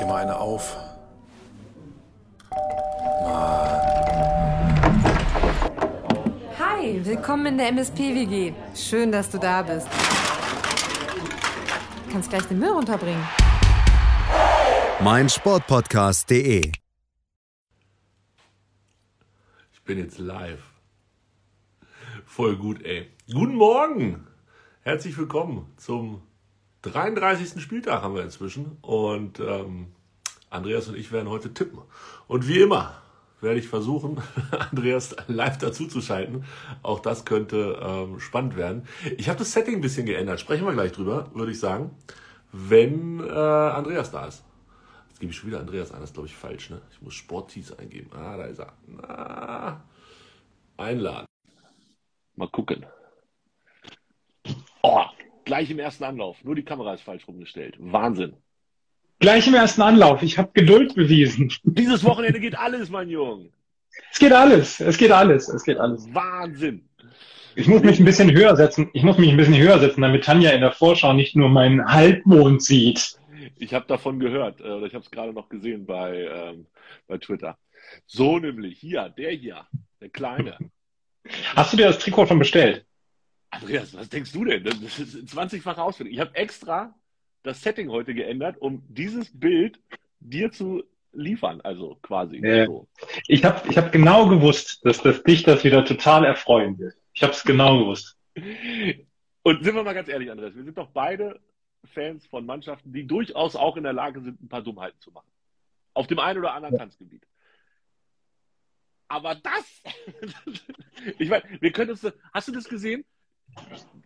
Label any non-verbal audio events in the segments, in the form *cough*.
dir mal eine auf. Hi, willkommen in der MSP-WG. Schön, dass du da bist. Du kannst gleich den Müll runterbringen. mein Sportpodcast.de. Ich bin jetzt live. Voll gut, ey. Guten Morgen. Herzlich willkommen zum 33. Spieltag haben wir inzwischen. Und ähm, Andreas und ich werden heute tippen. Und wie immer werde ich versuchen, *laughs* Andreas live dazu zu schalten. Auch das könnte ähm, spannend werden. Ich habe das Setting ein bisschen geändert. Sprechen wir gleich drüber, würde ich sagen. Wenn äh, Andreas da ist. Jetzt gebe ich schon wieder Andreas ein. Das ist, glaube ich, falsch. Ne? Ich muss Sporttees eingeben. Ah, da ist er. Na, einladen. Mal gucken. Oh, gleich im ersten Anlauf. Nur die Kamera ist falsch rumgestellt. Wahnsinn. Gleich im ersten Anlauf. Ich habe Geduld bewiesen. *laughs* Dieses Wochenende geht alles, mein Junge. Es geht alles. Es geht alles. Es geht alles. Wahnsinn. Ich muss mich ein bisschen höher setzen. Ich muss mich ein bisschen höher setzen, damit Tanja in der Vorschau nicht nur meinen Halbmond sieht. Ich habe davon gehört, äh, oder ich habe es gerade noch gesehen bei, ähm, bei Twitter. So nämlich, hier, der hier, der Kleine. Hast du dir das Trikot schon bestellt? Andreas, was denkst du denn? Das ist 20-fache Ausführung. Ich habe extra das Setting heute geändert, um dieses Bild dir zu liefern, also quasi. Ja. So. Ich habe ich hab genau gewusst, dass das dich das wieder total erfreuen wird. Ich habe es genau gewusst. Und sind wir mal ganz ehrlich, Andreas, wir sind doch beide Fans von Mannschaften, die durchaus auch in der Lage sind, ein paar Dummheiten zu machen. Auf dem einen oder anderen Tanzgebiet. Aber das, *laughs* ich meine, wir können uns, hast du das gesehen?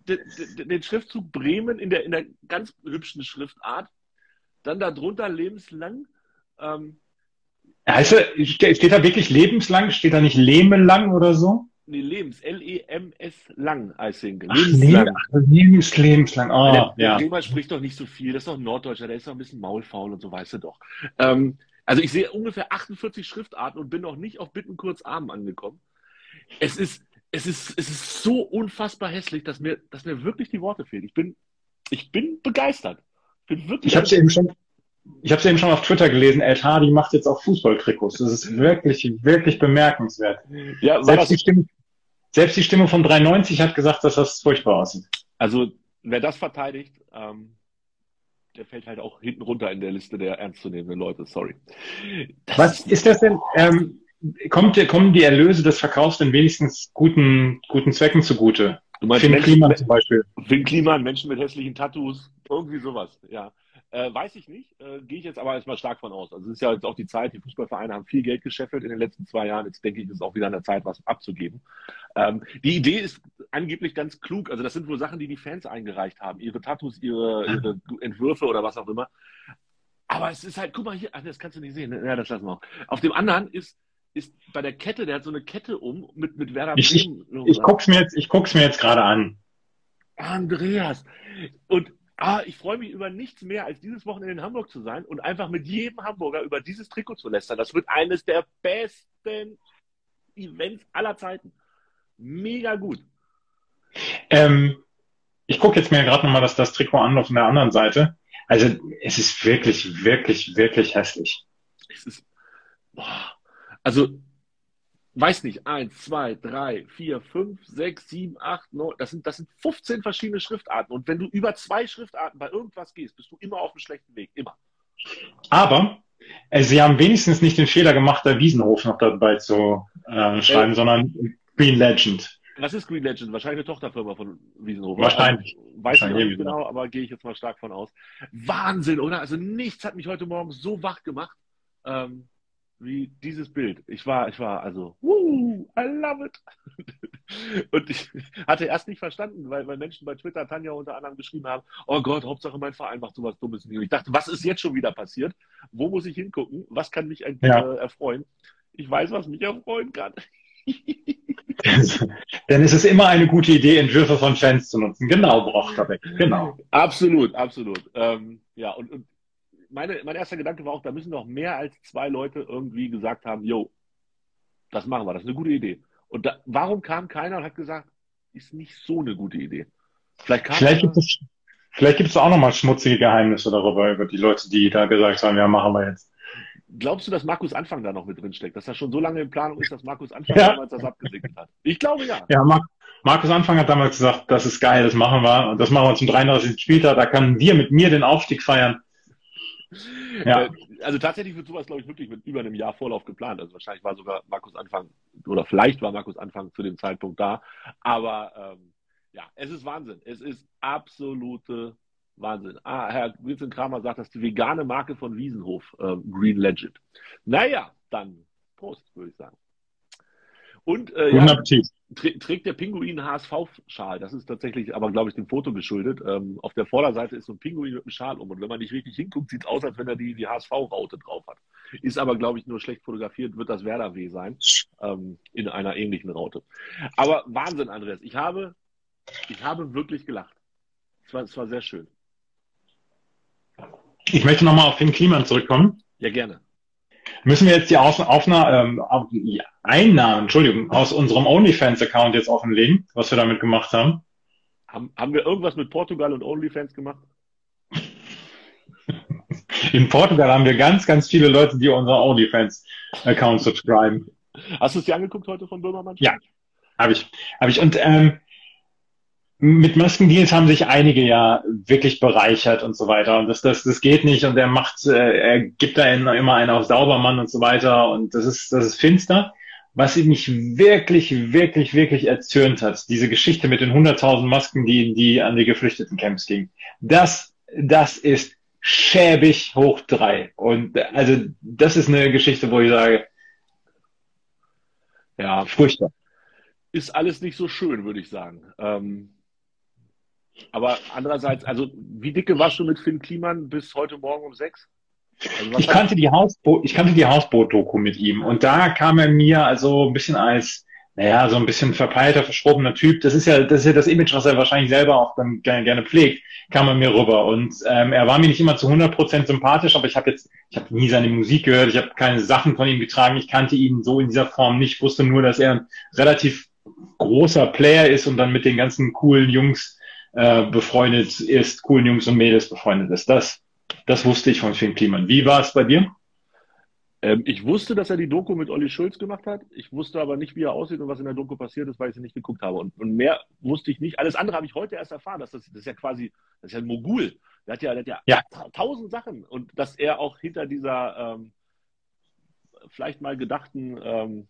Den, Schriftzug Bremen in der, in der ganz hübschen Schriftart, dann darunter lebenslang. Ähm, Heißt er, ste- steht da wirklich lebenslang? Steht da nicht lemelang oder so? nee, Lebens, L-E-M-S lang, I think. Ach, Leben, ach, lebens, lebenslang. Oh, der, der ja. Bremer spricht doch nicht so viel, das ist doch ein Norddeutscher, der ist doch ein bisschen maulfaul und so, weißt du doch. Ähm, also ich sehe ungefähr 48 Schriftarten und bin noch nicht auf Bitten kurz Armen angekommen. Es ist, es ist, es ist so unfassbar hässlich, dass mir, dass mir wirklich die Worte fehlen. Ich bin, ich bin begeistert. Ich bin wirklich Ich habe eben schon, ich habe eben schon auf Twitter gelesen. El Hardy macht jetzt auch Fußballtrikots. Das ist wirklich, wirklich bemerkenswert. ja, Selbst die Stimme, selbst die Stimme von 390 hat gesagt, dass das furchtbar aussieht. also wer das verteidigt, ähm, der fällt halt auch hinten runter in der Liste der ernstzunehmenden Leute, sorry. Das Was ist das denn? Ähm, kommt, kommen die Erlöse des Verkaufs denn wenigstens guten, guten Zwecken zugute? Du meinst Finn Kliman zum Beispiel. Finn Kliman, Menschen mit hässlichen Tattoos, irgendwie sowas, ja. Äh, weiß ich nicht, äh, gehe ich jetzt aber erstmal stark von aus. Also es ist ja jetzt auch die Zeit, die Fußballvereine haben viel Geld gescheffelt in den letzten zwei Jahren. Jetzt denke ich, ist auch wieder an der Zeit, was abzugeben. Ähm, die Idee ist angeblich ganz klug. Also das sind wohl Sachen, die die Fans eingereicht haben. Ihre Tattoos, ihre, ihre Entwürfe oder was auch immer. Aber es ist halt, guck mal hier, ach, das kannst du nicht sehen. Ja, das lassen wir auch. Auf dem anderen ist, ist bei der Kette, der hat so eine Kette um mit, mit Werder Ich, ich, Bremen. ich guck's mir jetzt, ich guck's mir jetzt gerade an. Andreas. Und ah, ich freue mich über nichts mehr, als dieses Wochenende in Hamburg zu sein und einfach mit jedem Hamburger über dieses Trikot zu lästern. Das wird eines der besten Events aller Zeiten. Mega gut. Ähm, ich gucke jetzt mir gerade nochmal das, das Trikot an auf der anderen Seite. Also es ist wirklich, wirklich, wirklich hässlich. Es ist, boah, also, weiß nicht, eins, zwei, drei, vier, fünf, sechs, sieben, acht, neun, das sind, das sind 15 verschiedene Schriftarten. Und wenn du über zwei Schriftarten bei irgendwas gehst, bist du immer auf einem schlechten Weg. Immer. Aber äh, sie haben wenigstens nicht den Fehler gemacht, da Wiesenhof noch dabei zu äh, schreiben, Äh. sondern Green Legend. Was ist Green Legend? Wahrscheinlich eine Tochterfirma von Wiesenhofer. Wahrscheinlich. Also, weiß ich Wahrscheinlich, nicht genau. genau, aber gehe ich jetzt mal stark von aus. Wahnsinn, oder? Also nichts hat mich heute Morgen so wach gemacht ähm, wie dieses Bild. Ich war, ich war also, woo, I love it. *laughs* Und ich hatte erst nicht verstanden, weil, weil Menschen bei Twitter, Tanja unter anderem geschrieben haben, oh Gott, Hauptsache mein Verein macht sowas Dummes. Und ich dachte, was ist jetzt schon wieder passiert? Wo muss ich hingucken? Was kann mich eigentlich Ja. äh, erfreuen? Ich weiß, was mich erfreuen kann. *laughs* Denn es ist immer eine gute Idee, Entwürfe von Fans zu nutzen. Genau, Brochterbeck. Genau. Absolut, absolut. Ähm, ja, und, und meine, mein erster Gedanke war auch, da müssen noch mehr als zwei Leute irgendwie gesagt haben, yo, das machen wir, das ist eine gute Idee. Und da, warum kam keiner und hat gesagt, ist nicht so eine gute Idee? Vielleicht kam Vielleicht gibt es, Vielleicht gibt es auch nochmal schmutzige Geheimnisse darüber, über die Leute, die da gesagt haben, ja, machen wir jetzt. Glaubst du, dass Markus Anfang da noch mit drin steckt? Dass er schon so lange in Planung ist, dass Markus Anfang Ja. damals das abgesegnet hat? Ich glaube ja. Ja, Mar Markus Anfang hat damals gesagt, das ist geil, das machen wir. Und das machen wir zum 33. Spieltag. Da können wir mit mir den Aufstieg feiern. *laughs* Ja. Äh, Also tatsächlich wird sowas, glaube ich, wirklich mit über einem Jahr Vorlauf geplant. Also wahrscheinlich war sogar Markus Anfang, oder vielleicht war Markus Anfang zu dem Zeitpunkt da. Aber ähm, ja, es ist Wahnsinn. Es ist absolute Wahnsinn. Ah, Herr Vincent Kramer sagt, das ist die vegane Marke von Wiesenhof, ähm, Green Legend. Naja, dann Prost, würde ich sagen. Und äh, ja, trägt der Pinguin HSV-Schal. Das ist tatsächlich aber, glaube ich, dem Foto geschuldet. Ähm, auf der Vorderseite ist so ein Pinguin mit einem Schal um. Und wenn man nicht richtig hinguckt, sieht es aus, als wenn er die, die HSV-Raute drauf hat. Ist aber, glaube ich, nur schlecht fotografiert, wird das Werder W sein. Ähm, in einer ähnlichen Raute. Aber Wahnsinn, Andreas. Ich habe, ich habe wirklich gelacht. Es war, es war sehr schön. Ich möchte nochmal auf Finn Kliman zurückkommen. Ja, gerne. Müssen wir jetzt die Aufna ähm, Einnahmen, Entschuldigung, aus unserem OnlyFans-Account jetzt offenlegen, was wir damit gemacht haben? Haben, haben wir irgendwas mit Portugal und OnlyFans gemacht? *laughs* In Portugal haben wir ganz, ganz viele Leute, die unseren OnlyFans-Account subscriben. Hast du es dir angeguckt heute von Böhmermann? Ja. Habe ich, habe ich. Und ähm, mit Maskendeals haben sich einige ja wirklich bereichert und so weiter. Und das, das, das geht nicht. Und er macht, äh, er gibt da immer einen auf Saubermann und so weiter. Und das ist, das ist finster. Was mich wirklich, wirklich, wirklich erzürnt hat, diese Geschichte mit den 100.000 Masken, die, die an die Geflüchtetencamps gingen. Das, das ist schäbig hoch drei. Und also, das ist eine Geschichte, wo ich sage, Ja, furchtbar. ist alles nicht so schön, würde ich sagen. Ähm, aber andererseits, also wie dicke warst du mit Finn Kliman bis heute Morgen um sechs? Also, Ich kannte die Hausboot, ich kannte die Hausboot-Doku mit ihm und da kam er mir also ein bisschen als, naja, so ein bisschen verpeilter, verschrobener Typ. Das ist ja, das ist ja das Image, was er wahrscheinlich selber auch dann gerne, gerne pflegt, kam er mir rüber. Und ähm, er war mir nicht immer zu 100% sympathisch, aber ich habe jetzt, ich habe nie seine Musik gehört, ich habe keine Sachen von ihm getragen, ich kannte ihn so in dieser Form nicht, wusste nur, dass er ein relativ großer Player ist und dann mit den ganzen coolen Jungs äh, befreundet ist, coolen Jungs und Mädels befreundet ist. Das, das wusste ich von Finn Kliman. Wie war es bei dir? Ähm, ich wusste, dass er die Doku mit Olli Schulz gemacht hat. Ich wusste aber nicht, wie er aussieht und was in der Doku passiert ist, weil ich sie nicht geguckt habe. Und, und mehr wusste ich nicht. Alles andere habe ich heute erst erfahren. Dass das, das ist ja quasi, das ist ja ein Mogul. Der hat ja, der hat ja, Ja. ta- tausend Sachen. Und dass er auch hinter dieser ähm, vielleicht mal gedachten ähm,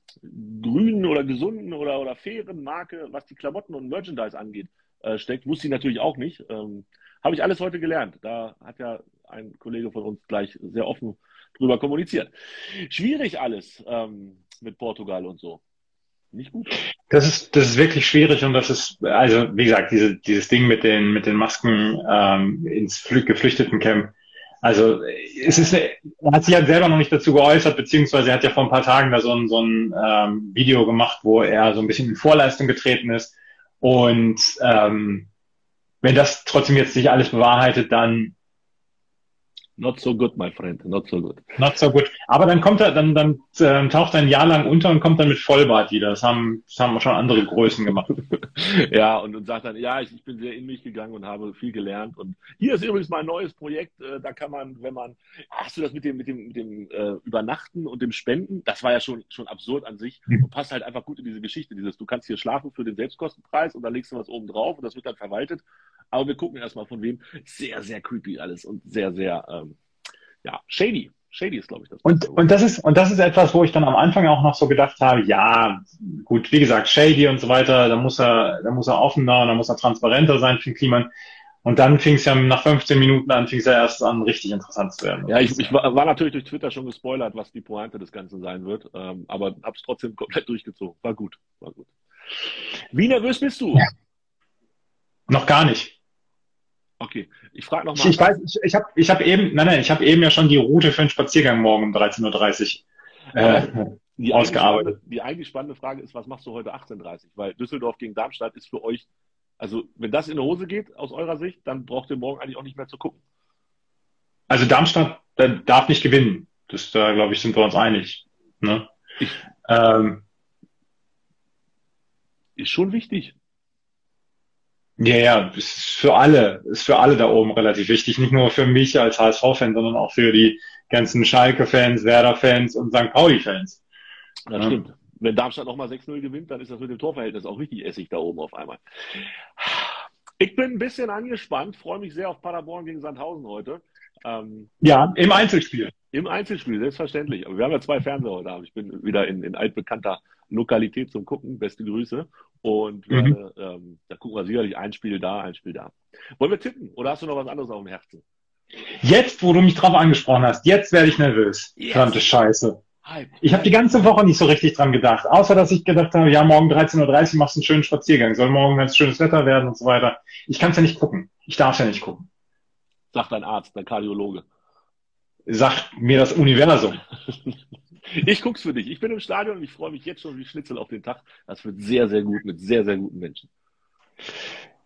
grünen oder gesunden oder, oder fairen Marke, was die Klamotten und Merchandise angeht, äh, steckt, wusste ich natürlich auch nicht. Ähm, habe ich alles heute gelernt. Da hat ja ein Kollege von uns gleich sehr offen drüber kommuniziert. Schwierig alles ähm, mit Portugal und so. Nicht gut. Das ist, das ist wirklich schwierig und das ist, also wie gesagt, diese, dieses Ding mit den, mit den Masken ähm, ins Flü Geflüchtetencamp. Also es ist, er hat sich halt selber noch nicht dazu geäußert, beziehungsweise er hat ja vor ein paar Tagen da so ein, so ein ähm, Video gemacht, wo er so ein bisschen in Vorleistung getreten ist. Und ähm, wenn das trotzdem jetzt nicht alles bewahrheitet, dann Not so good, my friend. Not so good. not so gut. Aber dann kommt er, dann, dann ähm, taucht er ein Jahr lang unter und kommt dann mit Vollbart wieder. Das haben, das haben schon andere Größen gemacht. *laughs* Ja, und, und sagt dann, ja, ich, ich bin sehr in mich gegangen und habe viel gelernt. Und hier ist übrigens mein neues Projekt. Äh, da kann man, wenn man, hast du das mit dem, mit dem, mit dem äh, Übernachten und dem Spenden? Das war ja schon, schon absurd an sich und passt halt einfach gut in diese Geschichte. Dieses, du kannst hier schlafen für den Selbstkostenpreis und dann legst du was oben drauf und das wird dann verwaltet. Aber wir gucken erstmal von wem. Sehr, sehr creepy alles und sehr, sehr, ähm, ja, shady. Shady ist, glaube ich, das. Und, und das ist, und das ist etwas, wo ich dann am Anfang auch noch so gedacht habe, ja, gut, wie gesagt, shady und so weiter, da muss er, da muss er offener und da muss er transparenter sein für Kliman. Und dann fing es ja nach 15 Minuten an, fing es ja erst an, richtig interessant zu werden. Ja, ich, ich war, war natürlich durch Twitter schon gespoilert, was die Pointe des Ganzen sein wird, ähm, aber hab's trotzdem komplett durchgezogen. War gut, war gut. Wie nervös bist du? Noch gar nicht. Okay, ich frage nochmal. ich weiß, ich, ich habe ich hab eben, nein, nein, ich habe eben ja schon die Route für den Spaziergang morgen um 13.30 Uhr äh, die, ausgearbeitet. die eigentlich spannende Frage ist, was machst du heute 18.30 Weil Düsseldorf gegen Darmstadt ist für euch, also wenn das in die Hose geht, aus eurer Sicht, dann braucht ihr morgen eigentlich auch nicht mehr zu gucken. Also Darmstadt darf nicht gewinnen. Das, da glaube ich, sind wir uns einig. Ne? Ich- Ähm, Ist schon wichtig. Ja, ja, ist für alle, ist für alle da oben relativ wichtig. Nicht nur für mich als HSV-Fan, sondern auch für die ganzen Schalke-Fans, Werder-Fans und St. Pauli-Fans. Das stimmt. Wenn Darmstadt nochmal 6-0 gewinnt, dann ist das mit dem Torverhältnis auch richtig Essig da oben auf einmal. Ich bin ein bisschen angespannt, freue mich sehr auf Paderborn gegen Sandhausen heute. Ähm, ja, im Einzelspiel. Im Einzelspiel, selbstverständlich. Aber wir haben ja zwei Fernseher heute Abend. Ich bin wieder in, in altbekannter Lokalität zum Gucken. Beste Grüße. Und mhm. werde, ähm, da gucken wir sicherlich ein Spiel da, ein Spiel da. Wollen wir tippen? Oder hast du noch was anderes auf dem Herzen? Jetzt, wo du mich drauf angesprochen hast, jetzt werde ich nervös. Yes. Verdammte Scheiße. Ich habe die ganze Woche nicht so richtig dran gedacht, außer dass ich gedacht habe, ja, morgen 13.30 Uhr machst du einen schönen Spaziergang, soll morgen ganz schönes Wetter werden und so weiter. Ich kann es ja nicht gucken. Ich darf ja nicht gucken. Sagt dein Arzt, dein Kardiologe. Sagt mir das Universum. *laughs* ich guck's für dich. Ich bin im Stadion und ich freue mich jetzt schon wie Schnitzel auf den Tag. Das wird sehr, sehr gut mit sehr, sehr guten Menschen.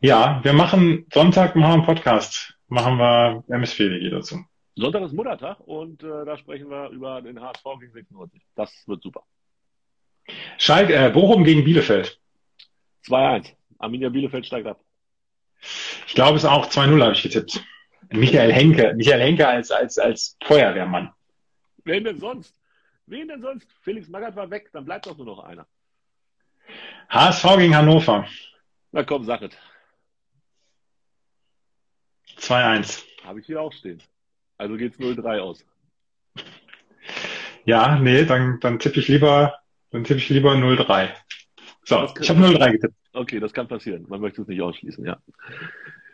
Ja, wir machen Sonntag machen wir einen Podcast. Machen wir MS4 dazu. Sonntag ist Muttertag und äh, da sprechen wir über den HSV gegen 96. Das wird super. Schalke, äh, Bochum gegen Bielefeld. 2-1. Arminia Bielefeld steigt ab. Ich glaube, es ist auch 2-0, habe ich getippt. Michael Henke. Michael Henke als, als, als Feuerwehrmann. Wen denn sonst? Wen denn sonst? Felix Magath war weg, dann bleibt doch nur noch einer. HSV gegen Hannover. Na komm, sag es. 2-1. Habe ich hier auch stehen. Also geht's 0-3 aus. Ja, nee, dann, dann tippe ich lieber, dann tippe ich lieber 0-3. So, ich habe 0-3 getippt. Okay, das kann passieren. Man möchte es nicht ausschließen, ja.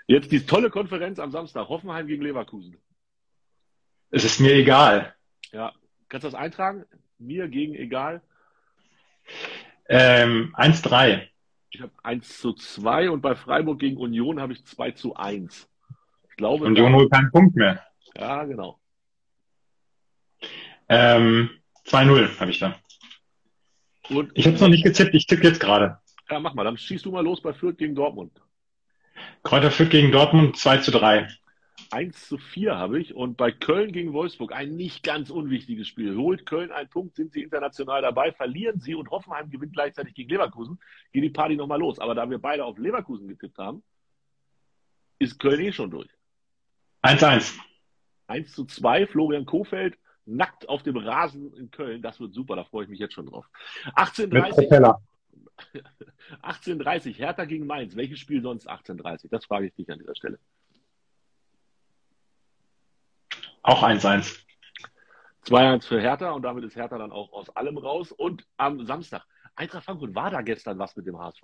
Jetzt die tolle Konferenz am Samstag. Hoffenheim gegen Leverkusen. Es ist mir egal. Ja. Kannst du das eintragen? Mir gegen egal? Ähm, 1-3. Ich habe 1 zu 2 und bei Freiburg gegen Union habe ich 2 zu 1. Ich glaube. Union holt keinen Punkt mehr. Ja, genau. Ähm, 2-0 habe ich da. Und, ich habe es noch nicht gezippt, ich tippe jetzt gerade. Ja, mach mal, dann schießt du mal los bei Fürth gegen Dortmund. Kräuter Fürth gegen Dortmund 2 zu 3. 1 zu 4 habe ich und bei Köln gegen Wolfsburg ein nicht ganz unwichtiges Spiel. Holt Köln einen Punkt, sind sie international dabei, verlieren sie und Hoffenheim gewinnt gleichzeitig gegen Leverkusen, geht die Party nochmal los. Aber da wir beide auf Leverkusen getippt haben, ist Köln eh schon durch. 1-1. 1 zu 2, Florian Kofeld nackt auf dem Rasen in Köln. Das wird super, da freue ich mich jetzt schon drauf. 18.30 18.30 *laughs* Hertha gegen Mainz. Welches Spiel sonst 18.30? Das frage ich dich an dieser Stelle. Auch 1-1. 2-1 für Hertha und damit ist Hertha dann auch aus allem raus. Und am Samstag, Eintracht Frankfurt, war da gestern was mit dem HSV?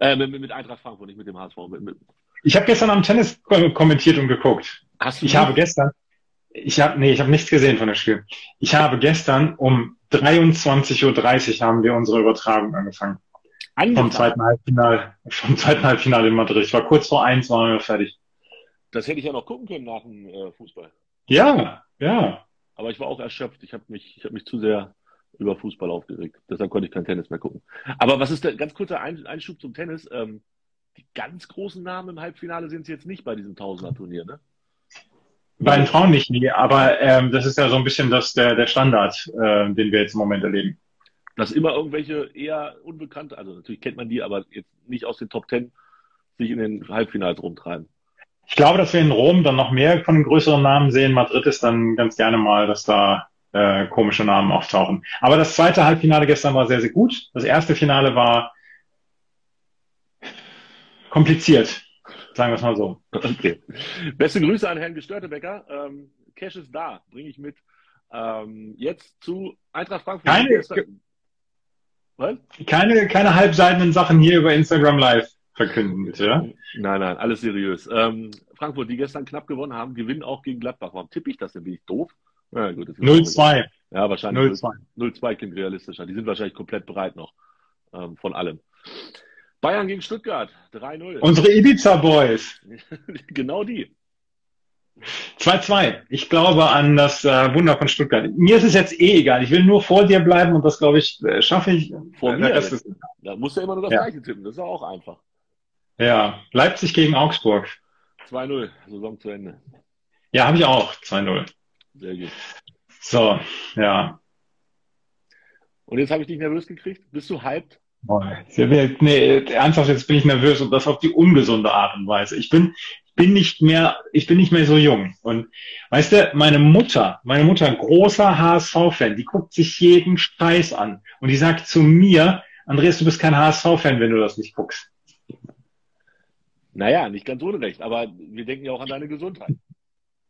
Äh, mit, mit Eintracht Frankfurt, nicht mit dem HSV. Mit, mit... Ich habe gestern am Tennis kommentiert und geguckt. Hast du ich habe gestern, ich habe, nee, ich habe nichts gesehen von dem Spiel. Ich habe gestern um 23.30 Uhr haben wir unsere Übertragung angefangen. Angefangen. Vom zweiten Halbfinale, vom zweiten Halbfinale in Madrid. Ich war kurz vor eins, waren wir fertig. Das hätte ich ja noch gucken können nach dem äh, Fußball. Ja, ja. Aber ich war auch erschöpft. Ich habe mich, ich habe mich zu sehr über Fußball aufgeregt. Deshalb konnte ich kein Tennis mehr gucken. Aber was ist der ganz kurzer Einschub zum Tennis? Ähm, die ganz großen Namen im Halbfinale sind es jetzt nicht bei diesem Tausender-Turnier, ne? Bei den Frauen nicht, nie, aber ähm, das ist ja so ein bisschen das, der, der Standard, äh, den wir jetzt im Moment erleben. Dass immer irgendwelche eher unbekannte, also natürlich kennt man die, aber jetzt nicht aus den Top Ten sich in den Halbfinals rumtreiben. Ich glaube, dass wir in Rom dann noch mehr von den größeren Namen sehen. Madrid ist dann ganz gerne mal, dass da äh, komische Namen auftauchen. Aber das zweite Halbfinale gestern war sehr, sehr gut. Das erste Finale war kompliziert. Sagen wir es mal so. Okay. Beste Grüße an Herrn Gestörtebecker. Ähm, Cash ist da, bringe ich mit. Ähm, jetzt zu Eintracht Frankfurt. Keine, Was? keine, keine halbseitenden Sachen hier über Instagram Live verkünden, bitte. Ja? Nein, nein, alles seriös. Ähm, Frankfurt, die gestern knapp gewonnen haben, gewinnen auch gegen Gladbach. Warum tippe ich das denn? Bin ich doof? Ja, 0-2. Ja, wahrscheinlich 0-2 klingt realistischer. Die sind wahrscheinlich komplett bereit noch ähm, von allem. Bayern gegen Stuttgart, 3-0. Unsere Ibiza Boys. *laughs* genau die. 2-2. Ich glaube an das äh, Wunder von Stuttgart. Mir ist es jetzt eh egal. Ich will nur vor dir bleiben und das, glaube ich, äh, schaffe ich. Vor mir? Das ist, da musst du ja immer nur das ja. gleiche tippen. Das ist auch einfach. Ja, Leipzig gegen Augsburg. 2-0, Saison zu Ende. Ja, habe ich auch. 2-0. Sehr gut. So, ja. Und jetzt habe ich dich nervös gekriegt. Bist du hyped nee, ernsthaft, jetzt bin ich nervös und das auf die ungesunde Art und Weise. Ich bin, bin nicht mehr, ich bin nicht mehr so jung. Und weißt du, meine Mutter, meine Mutter, großer HSV-Fan, die guckt sich jeden Scheiß an. Und die sagt zu mir, Andreas, du bist kein HSV-Fan, wenn du das nicht guckst. Naja, nicht ganz unrecht, aber wir denken ja auch an deine Gesundheit.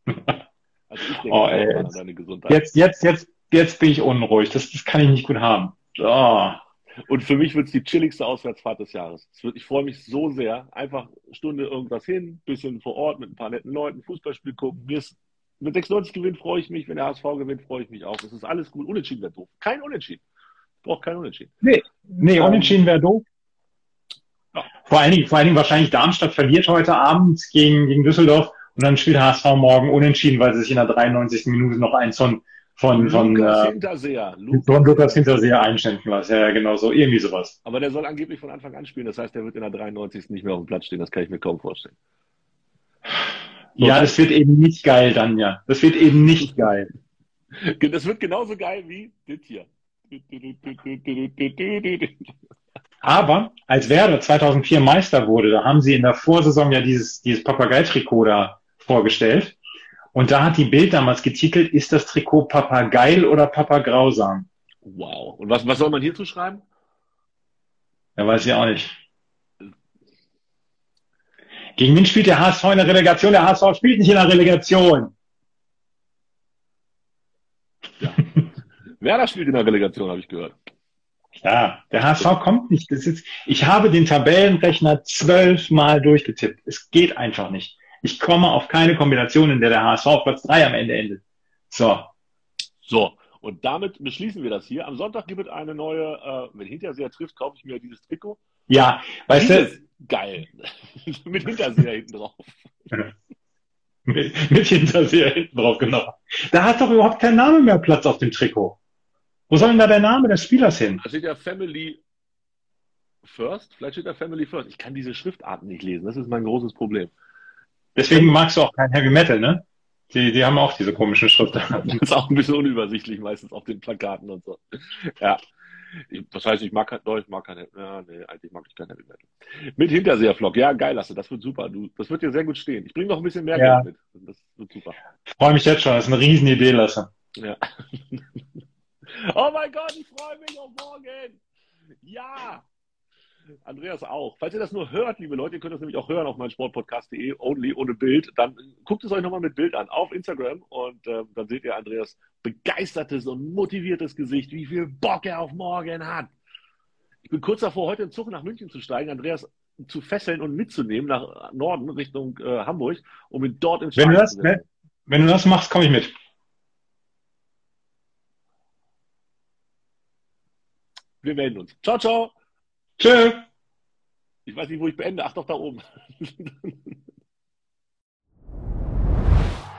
*laughs* Also ich denke oh, ey, an deine Gesundheit. Jetzt, jetzt, jetzt, jetzt bin ich unruhig. Das, das kann ich nicht gut haben. Oh. Und für mich wird es die chilligste Auswärtsfahrt des Jahres. Wird, ich freue mich so sehr. Einfach eine Stunde irgendwas hin, bisschen vor Ort mit ein paar netten Leuten, Fußballspiel gucken. Mir ist, mit 96 gewinnt freue ich mich. Wenn der HSV gewinnt, freue ich mich auch. Es ist alles gut. Unentschieden wäre doof. Kein Unentschieden. Ich brauche kein Unentschieden. Nee, nee Unentschieden wäre doof. Vor allen Dingen, vor allen Dingen wahrscheinlich Darmstadt verliert heute Abend gegen, gegen Düsseldorf und dann spielt HSV morgen unentschieden, weil sie sich in der 93. Minute noch eins von von, von, Lukas äh, Hinterseher. Lukas, von Lukas Hinterseher einschenken lassen. Ja, genau so. Irgendwie sowas. Aber der soll angeblich von Anfang an spielen. Das heißt, der wird in der 93. nicht mehr auf dem Platz stehen. Das kann ich mir kaum vorstellen. So, ja, das wird eben nicht geil dann, ja. Das wird eben nicht geil. Das wird genauso geil wie das hier. Aber als Werder 2004 Meister wurde, da haben sie in der Vorsaison ja dieses, dieses Papagei-Trikot da vorgestellt. Und da hat die Bild damals getitelt, ist das Trikot Papageil oder Papagrausam? Wow. Und was, was soll man hierzu schreiben? Ja, weiß ich auch nicht. Gegen wen spielt der HSV in der Relegation? Der HSV spielt nicht in der Relegation. Ja. *laughs* Werder spielt in der Relegation, habe ich gehört. Ja, der HSV kommt nicht. Das ist, ich habe den Tabellenrechner zwölfmal durchgetippt. Es geht einfach nicht. Ich komme auf keine Kombination, in der der HSV auf Platz 3 am Ende endet. So. So. Und damit beschließen wir das hier. Am Sonntag gibt es eine neue, äh, wenn Hinterseher trifft, kaufe ich mir dieses Trikot. Ja, weißt dieses, du. Geil. *laughs* mit Hinterseher hinten drauf. *laughs* mit, mit Hinterseher hinten drauf, genau. Da hat doch überhaupt kein Name mehr Platz auf dem Trikot. Wo soll denn da der Name des Spielers hin? Da steht ja Family First. Vielleicht steht da Family First. Ich kann diese Schriftarten nicht lesen. Das ist mein großes Problem. Deswegen magst du auch kein Heavy Metal, ne? Die, die haben auch diese komischen Schritte. Das ist auch ein bisschen unübersichtlich meistens auf den Plakaten und so. Ja. Das heißt, ich mag kein, doch, ich mag kein, ja, nee, eigentlich mag ich kein Heavy Metal. Mit Hinterseherflock, ja, geil, Lasse, das wird super. Du, das wird dir sehr gut stehen. Ich bringe noch ein bisschen mehr ja. Geld mit. Das wird super. Freue mich jetzt schon, das ist eine Riesenidee, Lasse. Ja. *laughs* oh mein Gott, ich freue mich auf morgen. Ja. Andreas auch. Falls ihr das nur hört, liebe Leute, ihr könnt das nämlich auch hören auf meinsportpodcast.de, only ohne Bild, dann guckt es euch nochmal mit Bild an auf Instagram und äh, dann seht ihr Andreas begeistertes und motiviertes Gesicht, wie viel Bock er auf morgen hat. Ich bin kurz davor, heute im Zug nach München zu steigen, Andreas zu fesseln und mitzunehmen nach Norden Richtung äh, Hamburg, um ihn dort ins wenn du das, wenn, wenn du das machst, komme ich mit. Wir melden uns. Ciao, ciao. Tschö. Ich weiß nicht, wo ich beende. Ach doch, da oben.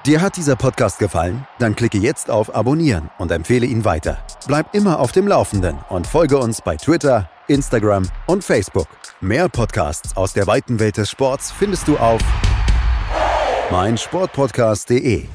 Dir hat dieser Podcast gefallen? Dann klicke jetzt auf Abonnieren und empfehle ihn weiter. Bleib immer auf dem Laufenden und folge uns bei Twitter, Instagram und Facebook. Mehr Podcasts aus der weiten Welt des Sports findest du auf meinsportpodcast.de.